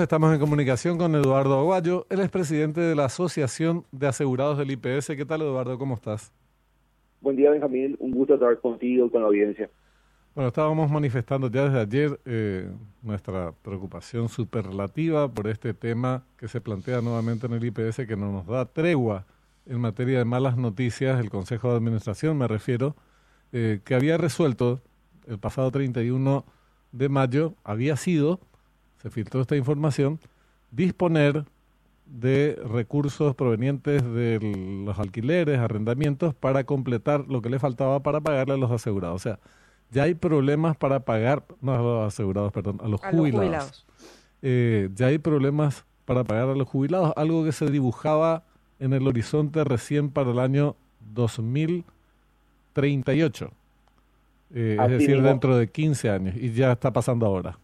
Estamos en comunicación con Eduardo Aguayo, él es presidente de la Asociación de Asegurados del IPS. ¿Qué tal, Eduardo? ¿Cómo estás? Buen día, Benjamín. Un gusto estar contigo y con la audiencia. Bueno, estábamos manifestando ya desde ayer eh, nuestra preocupación superlativa por este tema que se plantea nuevamente en el IPS, que no nos da tregua en materia de malas noticias. El Consejo de Administración, me refiero, eh, que había resuelto el pasado 31 de mayo, había sido se filtró esta información, disponer de recursos provenientes de los alquileres, arrendamientos, para completar lo que le faltaba para pagarle a los asegurados. O sea, ya hay problemas para pagar, no a los asegurados, perdón, a los jubilados. Eh, ya hay problemas para pagar a los jubilados, algo que se dibujaba en el horizonte recién para el año 2038. Eh, es decir, dentro de 15 años, y ya está pasando ahora.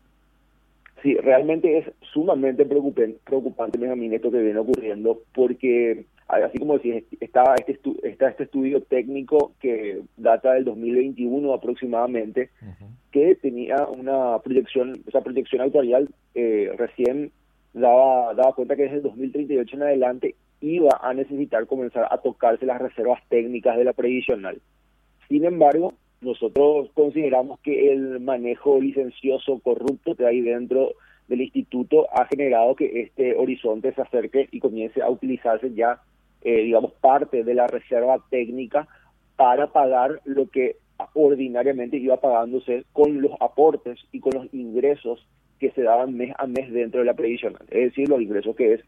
Sí, realmente es sumamente preocupante, preocupante Benjamín, esto que viene ocurriendo, porque así como decís, está este, está este estudio técnico que data del 2021 aproximadamente, que tenía una proyección, esa proyección actuarial eh, recién daba, daba cuenta que desde el 2038 en adelante iba a necesitar comenzar a tocarse las reservas técnicas de la previsional. Sin embargo, nosotros consideramos que el manejo licencioso corrupto que hay dentro del instituto ha generado que este horizonte se acerque y comience a utilizarse ya, eh, digamos, parte de la reserva técnica para pagar lo que ordinariamente iba pagándose con los aportes y con los ingresos que se daban mes a mes dentro de la previsional. Es decir, los ingresos que, es,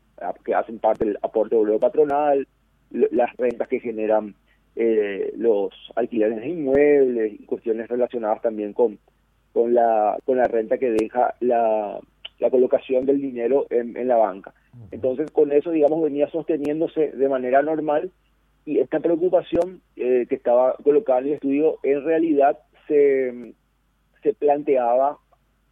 que hacen parte del aporte de patronal, las rentas que generan eh, los alquileres de inmuebles y cuestiones relacionadas también con, con, la, con la renta que deja la, la colocación del dinero en, en la banca. Entonces, con eso, digamos, venía sosteniéndose de manera normal y esta preocupación eh, que estaba colocada en el estudio en realidad se, se planteaba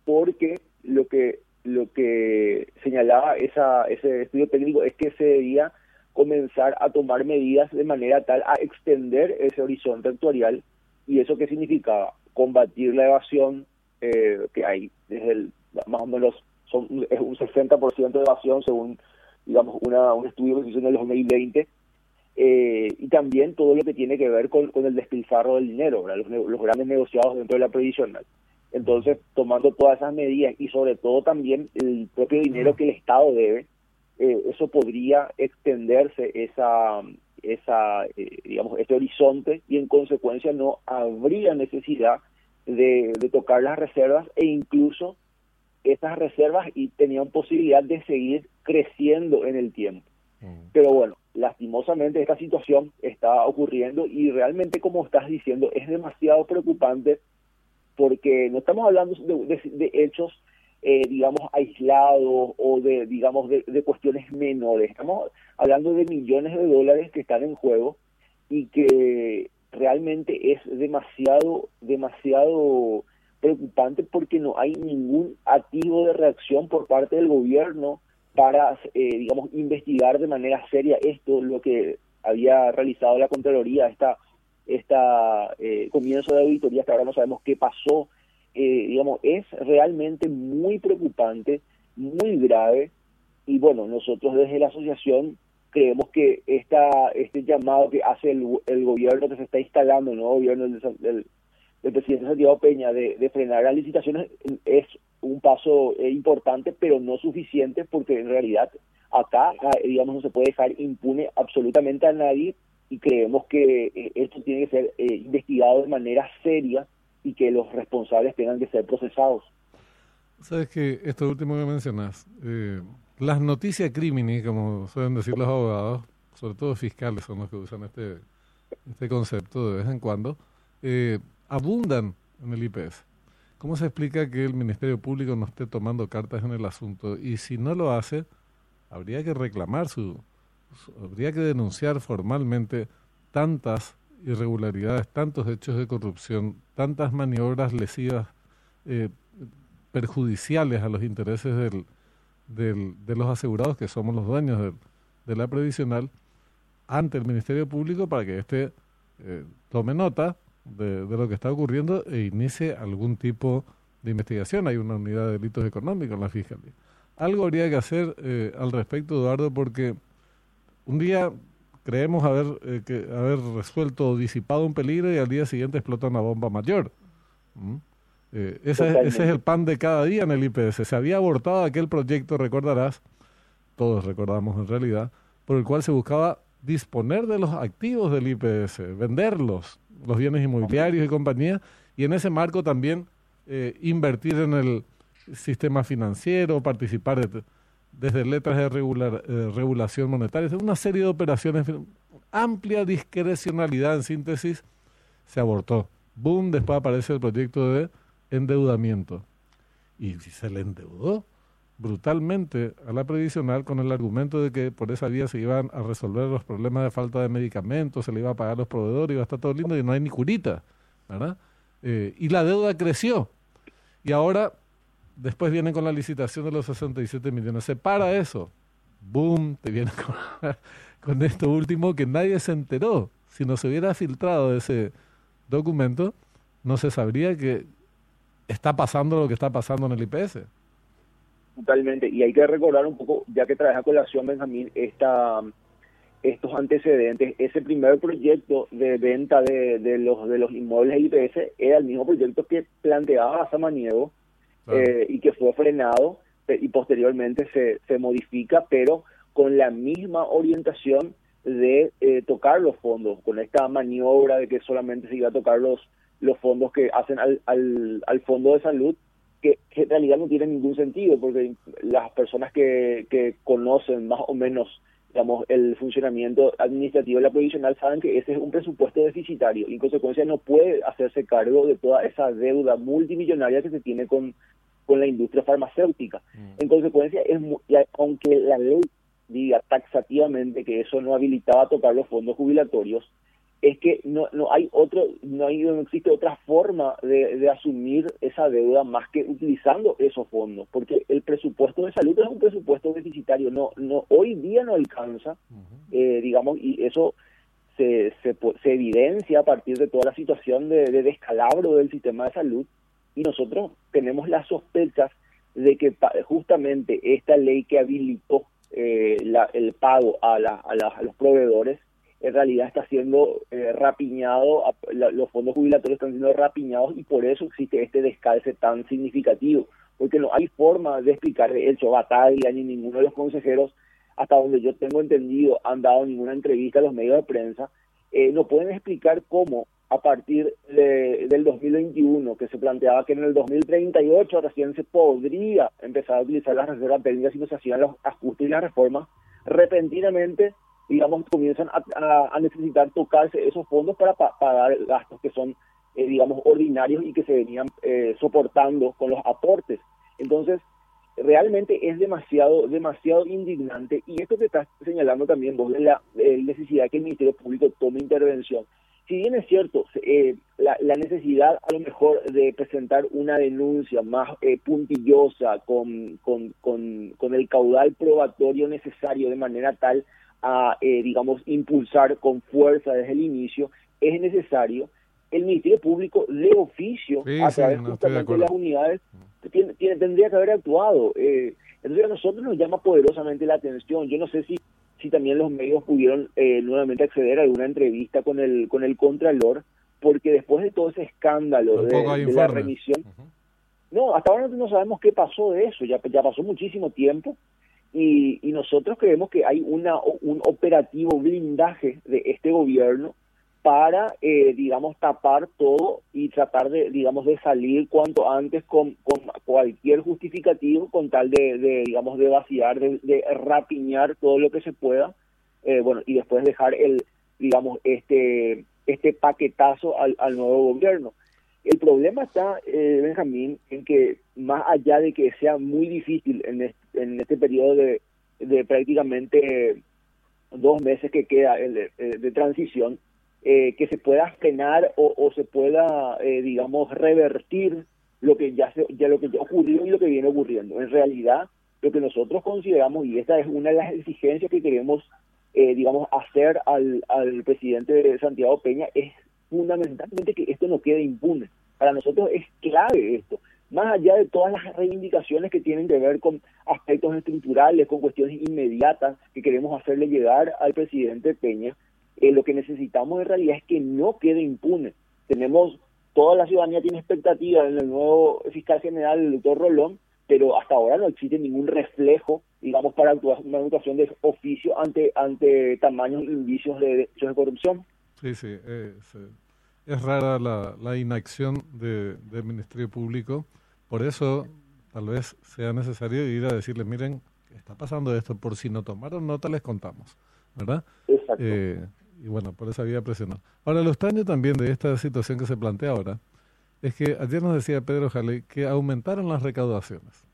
porque lo que lo que señalaba esa, ese estudio técnico es que se debía comenzar a tomar medidas de manera tal a extender ese horizonte actuarial. Y eso qué significaba combatir la evasión eh, que hay desde el más o menos son es un 60% de evasión según digamos una, un estudio que se hizo en el 2020 eh, y también todo lo que tiene que ver con, con el despilfarro del dinero los, los, grandes negociados dentro de la previsional. Entonces tomando todas esas medidas y sobre todo también el propio dinero que el Estado debe eh, eso podría extenderse esa, esa eh, digamos, este horizonte y en consecuencia no habría necesidad de, tocar las reservas e incluso esas reservas y tenían posibilidad de seguir creciendo en el tiempo. Mm. Pero bueno, lastimosamente esta situación está ocurriendo y realmente como estás diciendo es demasiado preocupante porque no estamos hablando de hechos eh, digamos, aislados o de, digamos, de, cuestiones menores. Estamos hablando de millones de dólares que están en juego y que realmente es demasiado, demasiado preocupante porque no hay ningún activo de reacción por parte del gobierno para, eh, digamos, investigar de manera seria esto, lo que había realizado la Contraloría, esta, esta eh, comienzo de auditoría, hasta ahora no sabemos qué pasó eh, digamos, es realmente muy preocupante, muy grave, y bueno, nosotros desde la asociación creemos que esta, este llamado que hace el, gobierno que se está instalando, el nuevo gobierno del, presidente Santiago Peña de, frenar las licitaciones es un paso eh, importante, pero no suficiente, porque en realidad acá, ah, digamos, no se puede dejar impune absolutamente a nadie y creemos que eh, esto tiene que ser investigado de manera seria y que los responsables tengan que ser procesados. Sabes que esto último que mencionas, eh, las noticias crímenes, como suelen decir los abogados, sobre todo fiscales son los que usan este, este concepto de vez en cuando, eh, abundan en el IPS. ¿Cómo se explica que el Ministerio Público no esté tomando cartas en el asunto? Y si no lo hace, habría que reclamar su habría que denunciar formalmente tantas irregularidades, tantos hechos de corrupción, tantas maniobras lesivas, eh, perjudiciales a los intereses del, del, de los asegurados, que somos los dueños de, la previsional, ante el Ministerio Público para que éste eh, tome nota de, de, lo que está ocurriendo e inicie algún tipo de investigación. Hay una unidad de delitos económicos en la Fiscalía. algo habría que hacer eh, al respecto, Eduardo, porque un día creemos haber, eh, que, haber resuelto o disipado un peligro y al día siguiente explota una bomba mayor. ¿Mm? Eh, ese, ese, es el pan de cada día en el IPS. Se había abortado aquel proyecto, recordarás, todos recordamos en realidad, por el cual se buscaba disponer de los activos del IPS, venderlos, los bienes inmobiliarios y compañía, y en ese marco también eh, invertir en el sistema financiero, participar desde letras de eh, regulación monetaria, una serie de operaciones, amplia discrecionalidad en síntesis, se abortó. Boom, después aparece el proyecto de endeudamiento. Y se le endeudó brutalmente a la previsional con el argumento de que por esa vía se iban a resolver los problemas de falta de medicamentos, se le iba a pagar los proveedores, iba a estar todo lindo y no hay ni curita, ¿verdad? Eh, y la deuda creció. Y ahora, después vienen con la licitación de los 67 millones. Se para eso. ¡Boom! Te viene con, con esto último que nadie se enteró. Si no se hubiera filtrado ese documento, no se sabría que está pasando lo que está pasando en el IPS. Totalmente, y hay que recordar un poco, ya que trae a colación Benjamín, esta, estos antecedentes, ese primer proyecto de venta de, de los de los inmuebles IPS era el mismo proyecto que planteaba Samaniego eh, y que fue frenado y posteriormente se, se modifica, pero con la misma orientación de eh, tocar los fondos, con esta maniobra de que solamente se iba a tocar los, los fondos que hacen al, al, al fondo de salud que, en realidad no tiene ningún sentido, porque las personas que, que conocen más o menos digamos, el funcionamiento administrativo de la provisional saben que ese es un presupuesto deficitario y en consecuencia no puede hacerse cargo de toda esa deuda multimillonaria que se tiene con, con la industria farmacéutica. Mm. En consecuencia, es aunque la ley diga taxativamente que eso no habilitaba tocar los fondos jubilatorios, es que no, no hay otro, no, hay, no existe otra forma de, de, asumir esa deuda más que utilizando esos fondos, porque el presupuesto de salud es un presupuesto deficitario, no, no, hoy día no alcanza, eh, digamos, y eso se, se, se, evidencia a partir de toda la situación de, de, descalabro del sistema de salud, y nosotros tenemos las sospechas de que justamente esta ley que habilitó eh, la, el pago a, la, a, la, a los proveedores en realidad está siendo eh, rapiñado, los fondos jubilatorios están siendo rapiñados y por eso existe este descalce tan significativo, porque no hay forma de explicar el Batalla ni ninguno de los consejeros, hasta donde yo tengo entendido, han dado ninguna entrevista a los medios de prensa, eh, no pueden explicar cómo a partir de, del 2021, que se planteaba que en el 2038 recién se podría empezar a utilizar las reservas técnicas y no se hacían los ajustes y las reformas, repentinamente digamos, comienzan a, necesitar tocarse esos fondos para pagar gastos que son, eh, digamos, ordinarios y que se venían eh, soportando con los aportes. Entonces, realmente es demasiado, demasiado indignante y esto que estás señalando también vos de la necesidad que el Ministerio Público tome intervención. Si bien es cierto, eh, la, necesidad a lo mejor de presentar una denuncia más puntillosa con, con, con, con el caudal probatorio necesario de manera tal a, eh, digamos, impulsar con fuerza desde el inicio, es necesario. El Ministerio Público de oficio, a través justamente de las unidades, tiene, tendría que haber actuado. Eh, entonces a nosotros nos llama poderosamente la atención. Yo no sé si, si también los medios pudieron eh, nuevamente acceder a alguna entrevista con el, con el Contralor, porque después de todo ese escándalo de, la remisión, no, hasta ahora no sabemos qué pasó de eso, ya, ya pasó muchísimo tiempo y, y nosotros creemos que hay una, un operativo blindaje de este gobierno para, eh, digamos, tapar todo y tratar de, digamos, de salir cuanto antes con, con cualquier justificativo con tal de, de digamos, de vaciar, de, rapiñar todo lo que se pueda, eh, bueno, y después dejar el, digamos, este, este paquetazo al, al nuevo gobierno. El problema está, eh, Benjamín, en que más allá de que sea muy difícil en en este periodo de, de prácticamente dos meses que queda de, de transición, eh, que se pueda frenar o, o se pueda, eh, digamos, revertir lo que ya se, ya lo que ya ocurrió y lo que viene ocurriendo. En realidad, lo que nosotros consideramos y esta es una de las exigencias que queremos, eh, digamos, hacer al, al presidente Santiago Peña es fundamentalmente que esto no quede impune. Para nosotros es clave esto. Más allá de todas las reivindicaciones que tienen que ver con aspectos estructurales, con cuestiones inmediatas que queremos hacerle llegar al presidente Peña, eh, lo que necesitamos en realidad es que no quede impune. Tenemos, toda la ciudadanía tiene expectativas en el nuevo fiscal general, el doctor Rolón, pero hasta ahora no existe ningún reflejo, digamos, para una actuación de oficio ante ante tamaños indicios de corrupción. Sí, sí, es, es rara la, la inacción de, del Ministerio Público, por eso tal vez sea necesario ir a decirles, miren, está pasando esto, por si no tomaron nota les contamos, ¿verdad? Exacto. Eh, y bueno, por esa vía presionó. Ahora, lo extraño también de esta situación que se plantea ahora es que ayer nos decía Pedro Jaley que aumentaron las recaudaciones.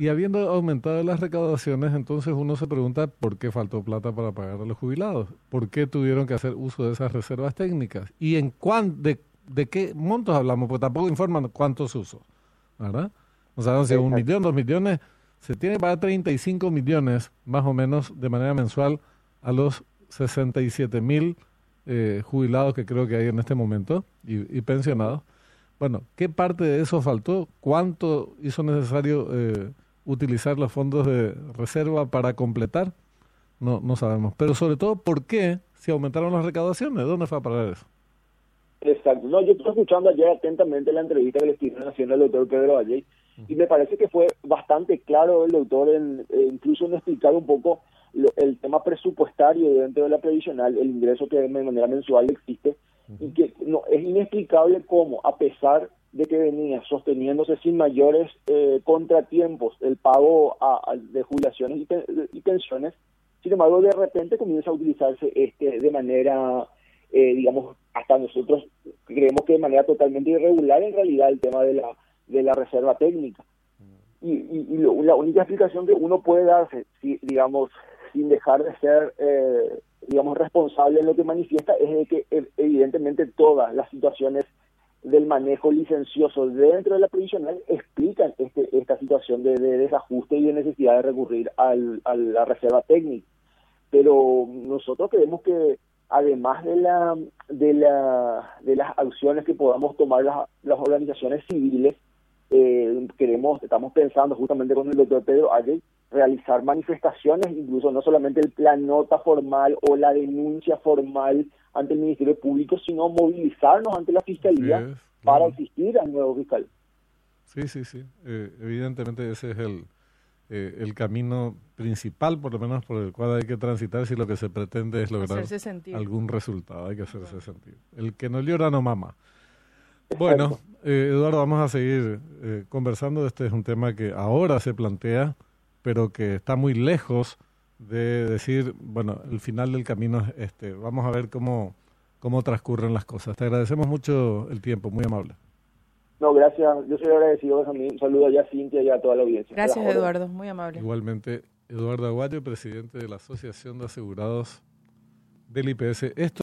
Y habiendo aumentado las recaudaciones, entonces uno se pregunta por qué faltó plata para pagar a los jubilados, por qué tuvieron que hacer uso de esas reservas técnicas y en cuán, de, de qué montos hablamos, porque tampoco informan cuántos usos, ¿verdad? O sea, si un millón, dos millones, se tiene que pagar 35 millones más o menos de manera mensual a los 67 mil eh, jubilados que creo que hay en este momento y, pensionados. Bueno, ¿qué parte de eso faltó? ¿Cuánto hizo necesario eh, utilizar los fondos de reserva para completar? No, no sabemos. Pero sobre todo, ¿por qué si aumentaron las recaudaciones? ¿Dónde fue a parar eso? Exacto. No, yo estoy escuchando ayer atentamente la entrevista que le estuvieron haciendo al doctor Pedro Valle y me parece que fue bastante claro el doctor en, eh, incluso en explicar un poco el tema presupuestario dentro de la previsional, el ingreso que de manera mensual existe, y que no es inexplicable cómo, a pesar de que venía sosteniéndose sin mayores eh, contratiempos el pago de jubilaciones y, pensiones, sin embargo, de repente comienza a utilizarse este de manera, eh, digamos, hasta nosotros creemos que de manera totalmente irregular en realidad el tema de la, de la reserva técnica. Y, y, la única explicación que uno puede darse, si, digamos, sin dejar de ser, eh, digamos, responsable en lo que manifiesta, es de que evidentemente todas las situaciones del manejo licencioso dentro de la provisional explican este, esta situación de, desajuste y de necesidad de recurrir al, a la reserva técnica. Pero nosotros creemos que además de la de la de las acciones que podamos tomar las, las organizaciones civiles eh, queremos estamos pensando justamente con el doctor Pedro Ayey realizar manifestaciones, incluso no solamente el, la nota formal o la denuncia formal ante el Ministerio Público, sino movilizarnos ante la Fiscalía para asistir al nuevo fiscal. Sí, sí, sí. Eh, evidentemente ese es el, eh, el camino principal, por lo menos por el cual hay que transitar si lo que se pretende es lograr algún resultado. Hay que hacerse sentido. El que no llora no mama. Bueno, eh, Eduardo, vamos a seguir conversando. Este es un tema que ahora se plantea pero que está muy lejos de decir, bueno, el final del camino es este. Vamos a ver cómo, cómo transcurren las cosas. Te agradecemos mucho el tiempo, muy amable. No, gracias. Yo soy agradecido Un saludo ya a Cintia y a toda la audiencia. Gracias, Eduardo. Muy amable. Igualmente, Eduardo Aguayo, presidente de la Asociación de Asegurados del IPS. Esto